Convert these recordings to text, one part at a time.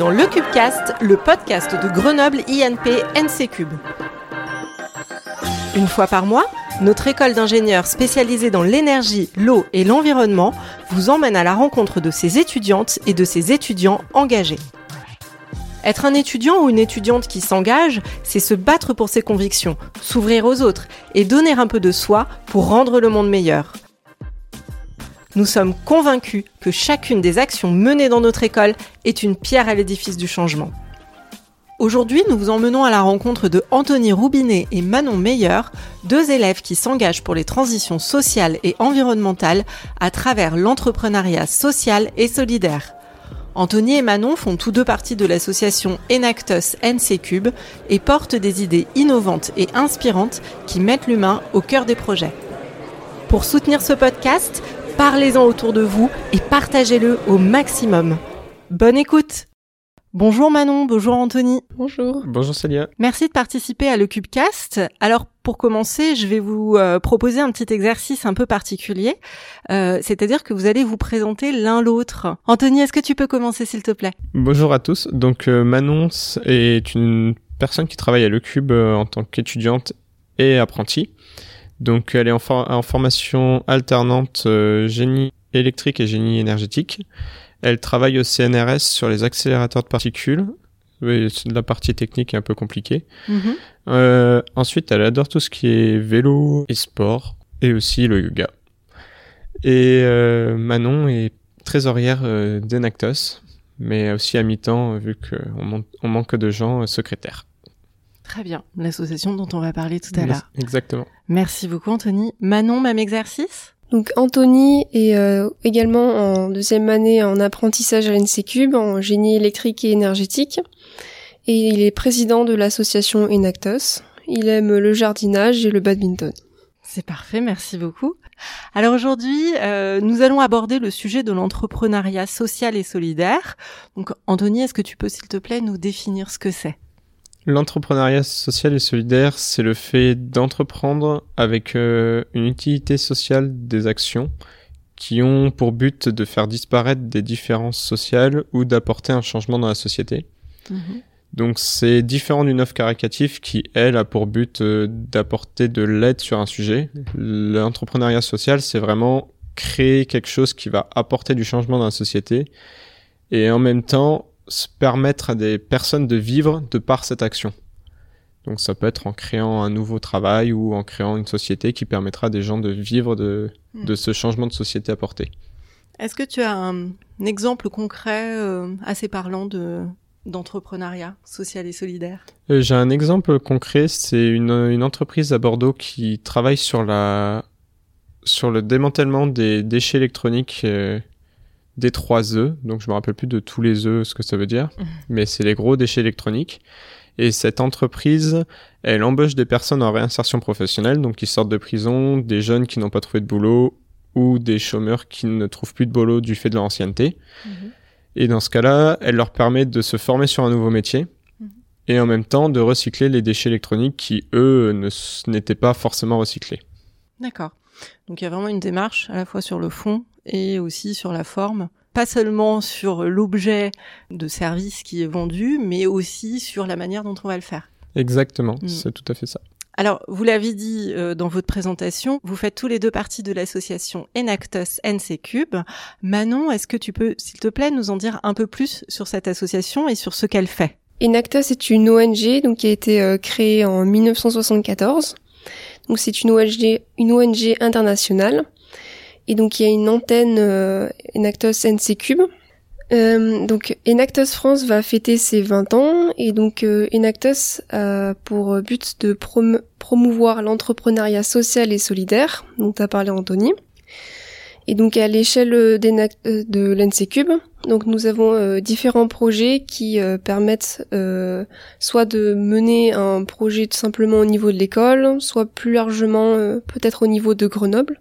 dans le Cubecast, le podcast de Grenoble INP NC Cube. Une fois par mois, notre école d'ingénieurs spécialisée dans l'énergie, l'eau et l'environnement vous emmène à la rencontre de ses étudiantes et de ses étudiants engagés. Être un étudiant ou une étudiante qui s'engage, c'est se battre pour ses convictions, s'ouvrir aux autres et donner un peu de soi pour rendre le monde meilleur. Nous sommes convaincus que chacune des actions menées dans notre école est une pierre à l'édifice du changement. Aujourd'hui, nous vous emmenons à la rencontre de Anthony Roubinet et Manon Meyer, deux élèves qui s'engagent pour les transitions sociales et environnementales à travers l'entrepreneuriat social et solidaire. Anthony et Manon font tous deux partie de l'association Enactus NC Cube et portent des idées innovantes et inspirantes qui mettent l'humain au cœur des projets. Pour soutenir ce podcast, parlez-en autour de vous et partagez-le au maximum. Bonne écoute Bonjour Manon, bonjour Anthony. Bonjour. Bonjour Célia. Merci de participer à le Cubecast. Alors pour commencer, je vais vous euh, proposer un petit exercice un peu particulier, euh, c'est-à-dire que vous allez vous présenter l'un l'autre. Anthony, est-ce que tu peux commencer s'il te plaît? Bonjour à tous. Donc euh, Manon est une personne qui travaille à Le Cube en tant qu'étudiante et apprentie. Donc elle est en, en formation alternante génie électrique et génie énergétique. Elle travaille au CNRS sur les accélérateurs de particules. Oui, la partie technique est un peu compliquée. Mhm. Euh, ensuite, elle adore tout ce qui est vélo et sport, et aussi le yoga. Et euh, Manon est trésorière euh, d'Enactos, mais aussi à mi-temps, vu qu'on on manque de gens secrétaires. Très bien, l'association dont on va parler tout à l'heure. Exactement. Merci beaucoup Anthony. Manon, même exercice? Donc Anthony est euh, également en deuxième année en apprentissage à l'NC Cube en génie électrique et énergétique et il est président de l'association Enactos. Il aime le jardinage et le badminton. C'est parfait, merci beaucoup. Alors aujourd'hui, euh, nous allons aborder le sujet de l'entrepreneuriat social et solidaire. Donc Anthony, est-ce que tu peux s'il te plaît nous définir ce que c'est? L'entrepreneuriat social et solidaire, c'est le fait d'entreprendre avec euh, une utilité sociale des actions qui ont pour but de faire disparaître des différences sociales ou d'apporter un changement dans la société. Mhm. Donc c'est différent d'une offre caricative qui, elle, a pour but euh, d'apporter de l'aide sur un sujet. L'entrepreneuriat social, c'est vraiment créer quelque chose qui va apporter du changement dans la société et en même temps se permettre à des personnes de vivre de par cette action. Donc ça peut être en créant un nouveau travail ou en créant une société qui permettra à des gens de vivre de, hmm. de ce changement de société apporté. Est-ce que tu as un, exemple concret euh, assez parlant de d'entrepreneuriat social et solidaire? Euh, J'ai un exemple concret, c'est une, une entreprise à Bordeaux qui travaille sur la sur le démantèlement des déchets électroniques euh, des trois œufs. Donc, je me rappelle plus de tous les œufs, ce que ça veut dire. Mais c'est les gros déchets électroniques. Et cette entreprise, elle embauche des personnes en réinsertion professionnelle, donc qui sortent de prison, des jeunes qui n'ont pas trouvé de boulot ou des chômeurs qui ne trouvent plus de boulot du fait de leur ancienneté. Mhm. Et dans ce cas-là, elle leur permet de se former sur un nouveau métier mhm. et en même temps de recycler les déchets électroniques qui, eux, n'étaient pas forcément recyclés. D'accord. Donc il y a vraiment une démarche à la fois sur le fond et aussi sur la forme. Pas seulement sur l'objet de service qui est vendu, mais aussi sur la manière dont on va le faire. Exactement, mm. c'est tout à fait ça. Alors, vous l'avez dit euh, dans votre présentation, vous faites tous les deux partie de l'association Enactus NC Cube. Manon, est-ce que tu peux, s'il te plaît, nous en dire un peu plus sur cette association et sur ce qu'elle fait? Enactus est une ONG donc qui a été euh, créée en 1974. Donc c'est une ONG, une ONG internationale et donc il y a une antenne euh, Enactos NC Cube. Euh, donc Enactos France va fêter ses 20 ans et donc euh, Enactos a pour but de promouvoir l'entrepreneuriat social et solidaire, dont a parlé Anthony. Et donc à l'échelle euh, de l'NC Cube, donc nous avons différents projets qui permettent soit de mener un projet tout simplement au niveau de l'école, soit plus largement peut-être au niveau de Grenoble.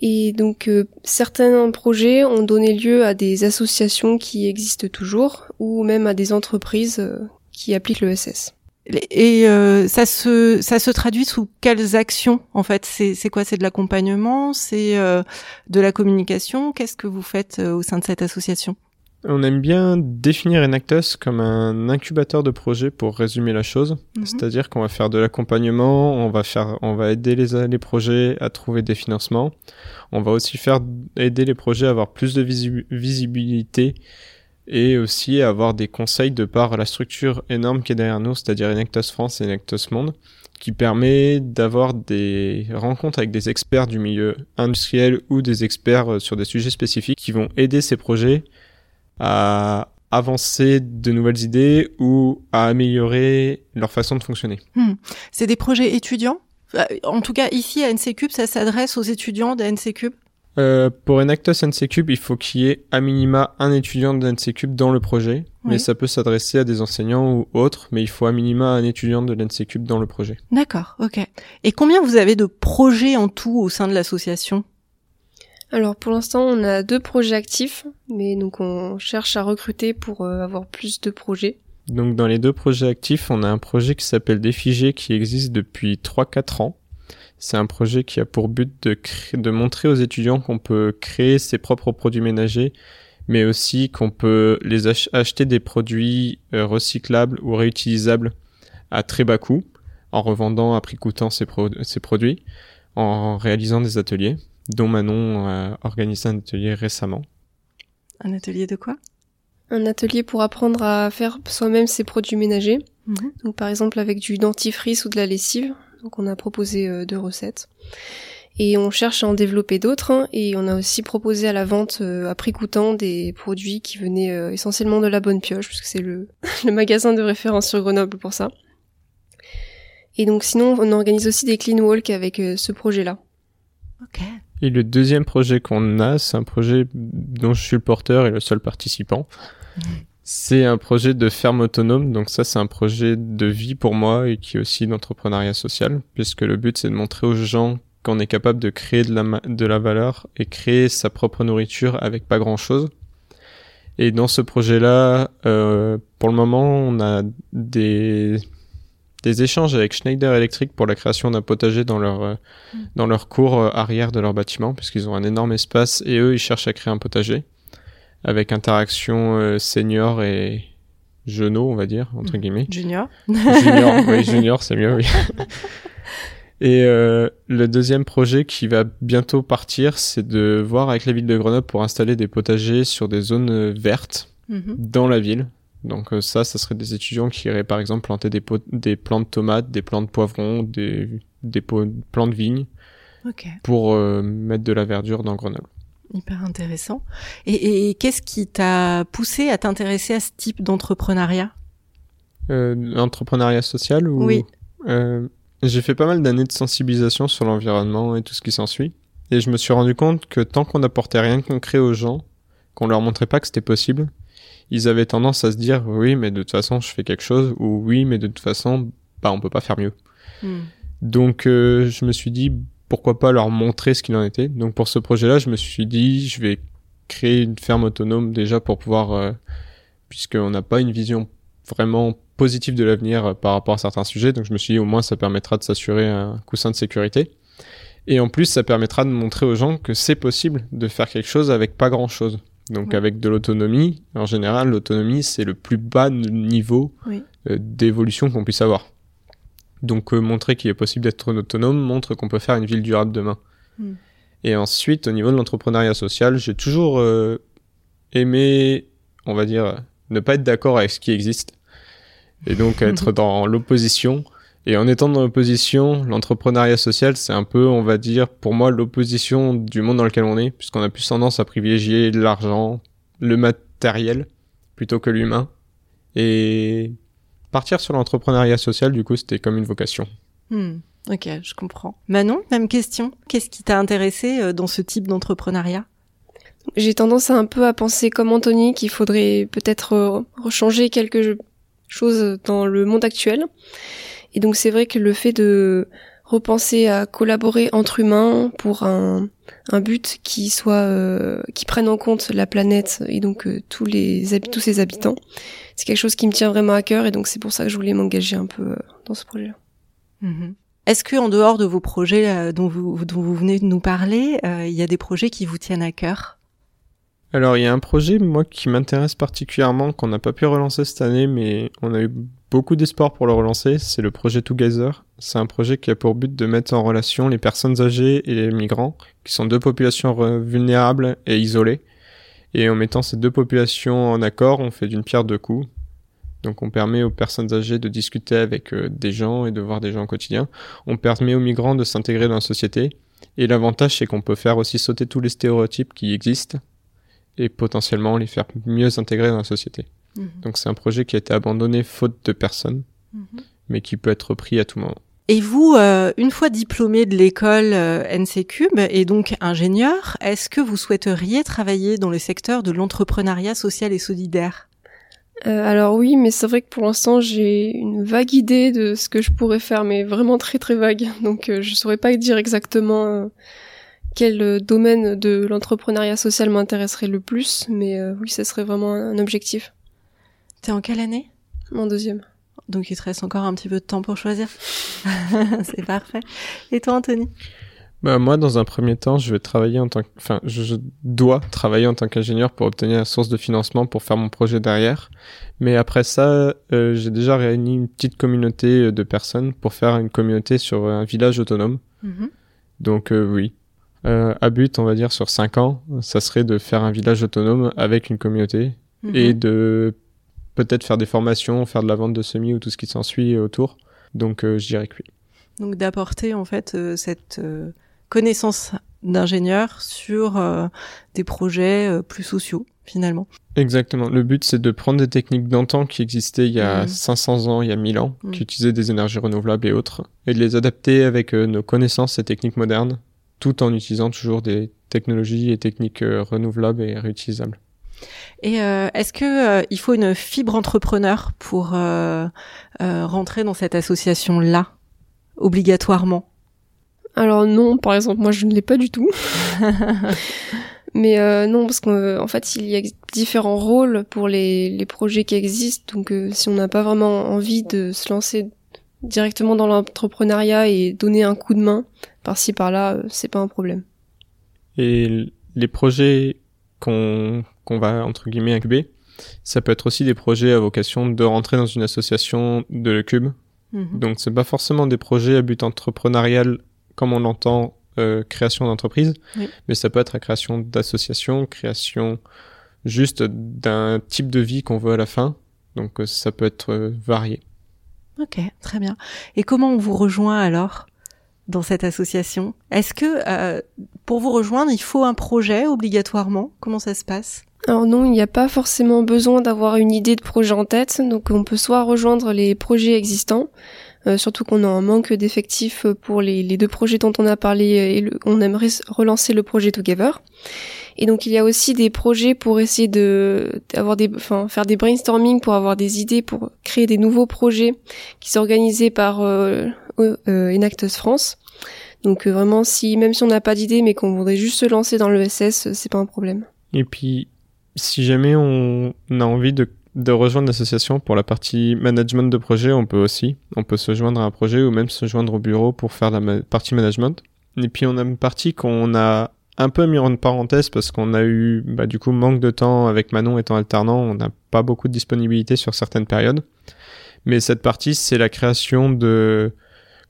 Et donc euh, certains projets ont donné lieu à des associations qui existent toujours ou même à des entreprises euh, qui appliquent le SS. Et euh, ça se ça se traduit sous quelles actions en fait? C'est c'est quoi? C'est de l'accompagnement? C'est de la communication? Qu'est-ce que vous faites au sein de cette association? On aime bien définir Enactus comme un incubateur de projets pour résumer la chose. Mhm. C'est-à-dire qu'on va faire de l'accompagnement, on va faire, on va aider les, les projets à trouver des financements. On va aussi faire aider les projets à avoir plus de visi- visibilité et aussi à avoir des conseils de par la structure énorme qui est derrière nous, c'est-à-dire Enactus France et Enactus Monde, qui permet d'avoir des rencontres avec des experts du milieu industriel ou des experts euh, sur des sujets spécifiques qui vont aider ces projets à avancer de nouvelles idées ou à améliorer leur façon de fonctionner. C'est des projets étudiants? Euh, En tout cas, ici à NC Cube, ça s'adresse aux étudiants de NC Cube? Euh, pour Enactus NC Cube, il faut qu'il y ait à minima un étudiant de NC Cube dans le projet, mais ça peut s'adresser à des enseignants ou autres, mais il faut à minima un étudiant de l'NC Cube dans le projet. D'accord, ok. Et combien vous avez de projets en tout au sein de l'association? Alors pour l'instant, on a deux projets actifs, mais donc on cherche à recruter pour euh, avoir plus de projets. Donc dans les deux projets actifs, on a un projet qui s'appelle Défigé qui existe depuis 3-4 ans. C'est un projet qui a pour but de, montrer aux étudiants qu'on peut créer ses propres produits ménagers, mais aussi qu'on peut les ach- acheter des produits euh, recyclables ou réutilisables à très bas coût, en revendant à prix coûtant ces produits, en réalisant des ateliers, dont Manon a organisé un atelier récemment. Un atelier de quoi? Un atelier pour apprendre à faire soi-même ses produits ménagers. Mhm. Donc par exemple avec du dentifrice ou de la lessive. Donc on a proposé euh, deux recettes. Et on cherche à en développer d'autres. hein, et on a aussi proposé à la vente euh, à prix coûtant des produits qui venaient euh, essentiellement de la bonne pioche, puisque c'est le, le magasin de référence sur Grenoble pour ça. Et donc sinon on organise aussi des clean walk avec euh, ce projet-là. Ok. Et le deuxième projet qu'on a, c'est un projet dont je suis le porteur et le seul participant. C'est un projet de ferme autonome, donc ça c'est un projet de vie pour moi et qui est aussi d'entrepreneuriat social, puisque le but c'est de montrer aux gens qu'on est capable de créer de la, de la valeur et créer sa propre nourriture avec pas grand chose. Et dans ce projet-là, euh, pour le moment, on a des, des échanges avec Schneider Electric pour la création d'un potager dans leur, euh, dans leur cour euh, arrière de leur bâtiment, puisqu'ils ont un énorme espace et eux, ils cherchent à créer un potager avec interaction euh, senior et jeuneau, on va dire, entre guillemets. Junior. Junior, oui, junior, c'est mieux, oui. Et euh, le deuxième projet qui va bientôt partir, c'est de voir avec la ville de Grenoble pour installer des potagers sur des zones vertes Mhm. dans la ville. Donc euh, ça, ça serait des étudiants qui iraient par exemple planter des, pot- des plants de tomates, des plants de poivrons, des, des plants de vignes pour euh, mettre de la verdure dans Grenoble. Hyper intéressant. Et, et qu'est-ce qui t'a poussé à t'intéresser à ce type d'entrepreneuriat? Euh, L'entrepreneuriat social ou Oui. Euh, J'ai fait pas mal d'années de sensibilisation sur l'environnement et tout ce qui s'ensuit. Et je me suis rendu compte que tant qu'on n'apportait rien de concret aux gens, qu'on leur montrait pas que c'était possible, ils avaient tendance à se dire oui mais de toute façon je fais quelque chose ou oui mais de toute façon bah on peut pas faire mieux. Hmm. Donc euh, je me suis dit pourquoi pas leur montrer ce qu'il en était. Donc pour ce projet-là, je me suis dit je vais créer une ferme autonome déjà pour pouvoir euh, puisqu'on n'a pas une vision vraiment positive de l'avenir euh, par rapport à certains sujets. Donc je me suis dit au moins ça permettra de s'assurer un coussin de sécurité. Et en plus ça permettra de montrer aux gens que c'est possible de faire quelque chose avec pas grand-chose. Donc Ouais. avec de l'autonomie, en général l'autonomie c'est le plus bas niveau Oui. euh, d'évolution qu'on puisse avoir. Donc euh, montrer qu'il est possible d'être autonome montre qu'on peut faire une ville durable demain. Mm. Et ensuite, au niveau de l'entrepreneuriat social, j'ai toujours euh, aimé, on va dire, ne pas être d'accord avec ce qui existe. Et donc être dans l'opposition. Et en étant dans l'opposition, l'entrepreneuriat social, c'est un peu, on va dire, pour moi, l'opposition du monde dans lequel on est, puisqu'on a plus tendance à privilégier l'argent, le matériel, plutôt que l'humain. Et partir sur l'entrepreneuriat social, du coup, c'était comme une vocation. Hmm. Ok, je comprends. Manon, même question. Qu'est-ce qui t'a intéressé euh, dans ce type d'entrepreneuriat? J'ai tendance à un peu à penser comme Anthony qu'il faudrait peut-être euh, rechanger quelque chose dans le monde actuel. Et donc c'est vrai que le fait de repenser à collaborer entre humains pour un, un but qui soit euh, qui prenne en compte la planète et donc euh, tous les tous ses habitants, c'est quelque chose qui me tient vraiment à cœur et donc c'est pour ça que je voulais m'engager un peu euh, dans ce projet-là. Mhm. Est-ce que en dehors de vos projets euh, dont, vous, dont vous venez de nous parler, euh, il y a des projets qui vous tiennent à cœur? Alors, il y a un projet, moi, qui m'intéresse particulièrement, qu'on n'a pas pu relancer cette année, mais on a eu beaucoup d'espoir pour le relancer. C'est le projet Together. C'est un projet qui a pour but de mettre en relation les personnes âgées et les migrants, qui sont deux populations vulnérables et isolées. Et en mettant ces deux populations en accord, on fait d'une pierre deux coups. Donc on permet aux personnes âgées de discuter avec euh, des gens et de voir des gens au quotidien. On permet aux migrants de s'intégrer dans la société. Et l'avantage, c'est qu'on peut faire aussi sauter tous les stéréotypes qui existent et potentiellement les faire mieux s'intégrer dans la société. Mhm. Donc c'est un projet qui a été abandonné faute de personnes, mhm. mais qui peut être repris à tout moment. Et vous, euh, une fois diplômé de l'école euh, NC Cube et donc ingénieur, est-ce que vous souhaiteriez travailler dans le secteur de l'entrepreneuriat social et solidaire? Euh, alors oui, mais c'est vrai que pour l'instant j'ai une vague idée de ce que je pourrais faire, mais vraiment très très vague. Donc euh, je saurais pas dire exactement quel domaine de l'entrepreneuriat social m'intéresserait le plus, mais euh, oui, ce serait vraiment un objectif. T'es en quelle année? En deuxième. Donc il te reste encore un petit peu de temps pour choisir. C'est parfait. Et toi, Anthony? Bah, moi, dans un premier temps, je vais travailler en tant que, enfin, je, dois travailler en tant qu'ingénieur pour obtenir la source de financement pour faire mon projet derrière. Mais après ça, euh, j'ai déjà réuni une petite communauté de personnes pour faire une communauté sur un village autonome. Mm-hmm. Donc oui, euh, à but, on va dire, sur 5 ans, ça serait de faire un village autonome avec une communauté mhm. et de peut-être faire des formations, faire de la vente de semis ou tout ce qui s'ensuit autour. Donc, euh, je dirais que oui. Donc, d'apporter en fait euh, cette connaissance d'ingénieur sur des projets plus sociaux finalement. Exactement. Le but, c'est de prendre des techniques d'antan qui existaient il y a 500 mhm. ans, il y a 1000 ans, mhm. qui utilisaient des énergies renouvelables et autres, et de les adapter avec nos connaissances et techniques modernes tout en utilisant toujours des technologies et techniques euh, renouvelables et réutilisables. Et euh, est-ce que euh, il faut une fibre entrepreneur pour rentrer dans cette association là obligatoirement? Alors non, par exemple, moi je ne l'ai pas du tout. Mais non, parce qu'en fait, il y a différents rôles pour les, les projets qui existent. Donc, si on n'a pas vraiment envie de se lancer directement dans l'entrepreneuriat et donner un coup de main par-ci par-là, euh, c'est pas un problème. Et les projets qu'on qu'on va entre guillemets incuber, ça peut être aussi des projets à vocation de rentrer dans une association de le cube. Mhm. Donc c'est pas forcément des projets à but entrepreneurial comme on l'entend euh, création d'entreprise, mais ça peut être la création d'associations, création juste d'un type de vie qu'on veut à la fin. Donc euh, ça peut être varié. Ok, très bien. Et comment on vous rejoint alors dans cette association? Est-ce que euh, pour vous rejoindre, il faut un projet obligatoirement? Comment ça se passe? Alors non, il n'y a pas forcément besoin d'avoir une idée de projet en tête, donc on peut soit rejoindre les projets existants, euh, surtout qu'on a un manque d'effectifs pour les, deux projets dont on a parlé et on aimerait relancer le projet Together. Et donc il y a aussi des projets pour essayer de d'avoir des, enfin faire des brainstorming pour avoir des idées pour créer des nouveaux projets qui sont organisés par euh, euh, Enactus France. Donc euh, vraiment, si même si on n'a pas d'idée, mais qu'on voudrait juste se lancer dans l'ESS, c'est pas un problème. Et puis, si jamais on a envie de, de rejoindre l'association pour la partie management de projet, on peut aussi. On peut se joindre à un projet ou même se joindre au bureau pour faire la partie management. Et puis on a une partie qu'on a un peu mis en parenthèse parce qu'on a eu bah, du coup manque de temps avec Manon étant alternant, on n'a pas beaucoup de disponibilité sur certaines périodes. Mais cette partie, c'est la création de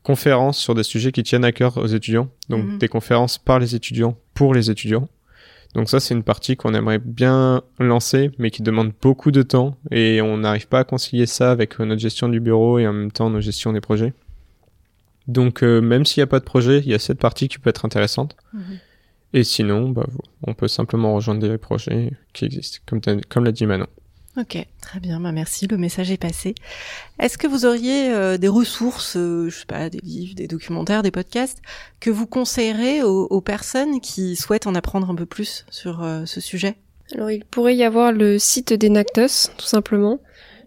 conférences sur des sujets qui tiennent à cœur aux étudiants. Donc mhm. des conférences par les étudiants pour les étudiants. Donc ça, c'est une partie qu'on aimerait bien lancer, mais qui demande beaucoup de temps et on n'arrive pas à concilier ça avec notre gestion du bureau et en même temps notre gestion des projets. Donc euh, même s'il n'y a pas de projet, il y a cette partie qui peut être intéressante. Mhm. Et sinon, bah, on peut simplement rejoindre des projets qui existent, comme, comme l'a dit Manon. Ok, très bien, bah merci, le message est passé. Est-ce que vous auriez euh, des ressources, euh, je sais pas, des livres, des documentaires, des podcasts, que vous conseillerez aux, personnes qui souhaitent en apprendre un peu plus sur euh, ce sujet? Alors il pourrait y avoir le site d'Enactus, tout simplement,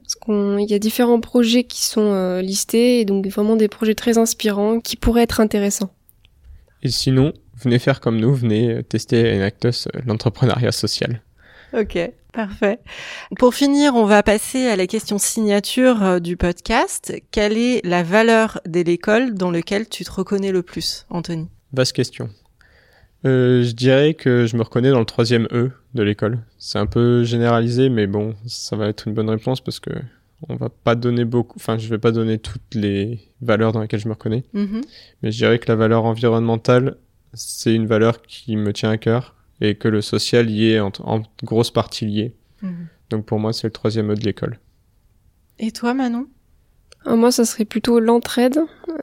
parce qu'il y a différents projets qui sont listés, et donc vraiment des projets très inspirants qui pourraient être intéressants. Et sinon, venez faire comme nous, venez tester Enactus, euh, l'entrepreneuriat social. Ok, parfait. Pour finir, on va passer à la question signature euh, du podcast. Quelle est la valeur de l'école dans laquelle tu te reconnais le plus, Anthony? Basse question. Euh, je dirais que je me reconnais dans le troisième E de l'école. C'est un peu généralisé, mais bon, ça va être une bonne réponse parce que on va pas donner beaucoup, enfin, je vais pas donner toutes les valeurs dans lesquelles je me reconnais. Mhm. Mais je dirais que la valeur environnementale, c'est une valeur qui me tient à cœur et que le social y est en, en grosse partie lié. Mhm. Donc pour moi, c'est le troisième E de l'école. Et toi, Manon? Ah, Moi, ça serait plutôt l'entraide,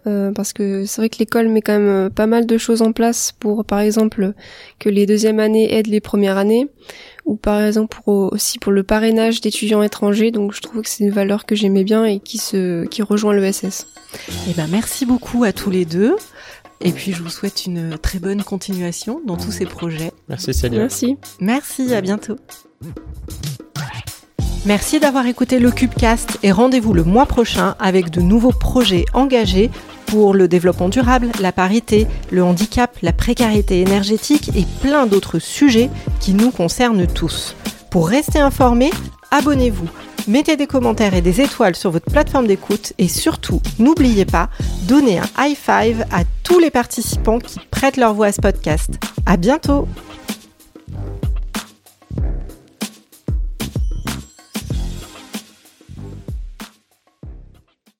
euh, parce que c'est vrai que l'école met quand même euh, pas mal de choses en place pour, par exemple, que les deuxièmes années aident les premières années, ou par exemple pour, aussi pour le parrainage d'étudiants étrangers. Donc, je trouve que c'est une valeur que j'aimais bien et qui se, qui rejoint l'ESS. Eh ben, merci beaucoup à tous les deux. Et puis, je vous souhaite une très bonne continuation dans tous ces projets. Merci Célia. Merci. Merci, à bientôt. Merci d'avoir écouté le Cubecast et rendez-vous le mois prochain avec de nouveaux projets engagés pour le développement durable, la parité, le handicap, la précarité énergétique et plein d'autres sujets qui nous concernent tous. Pour rester informé, abonnez-vous, mettez des commentaires et des étoiles sur votre plateforme d'écoute et surtout, n'oubliez pas, donnez un high five à tous les participants qui prêtent leur voix à ce podcast. À bientôt!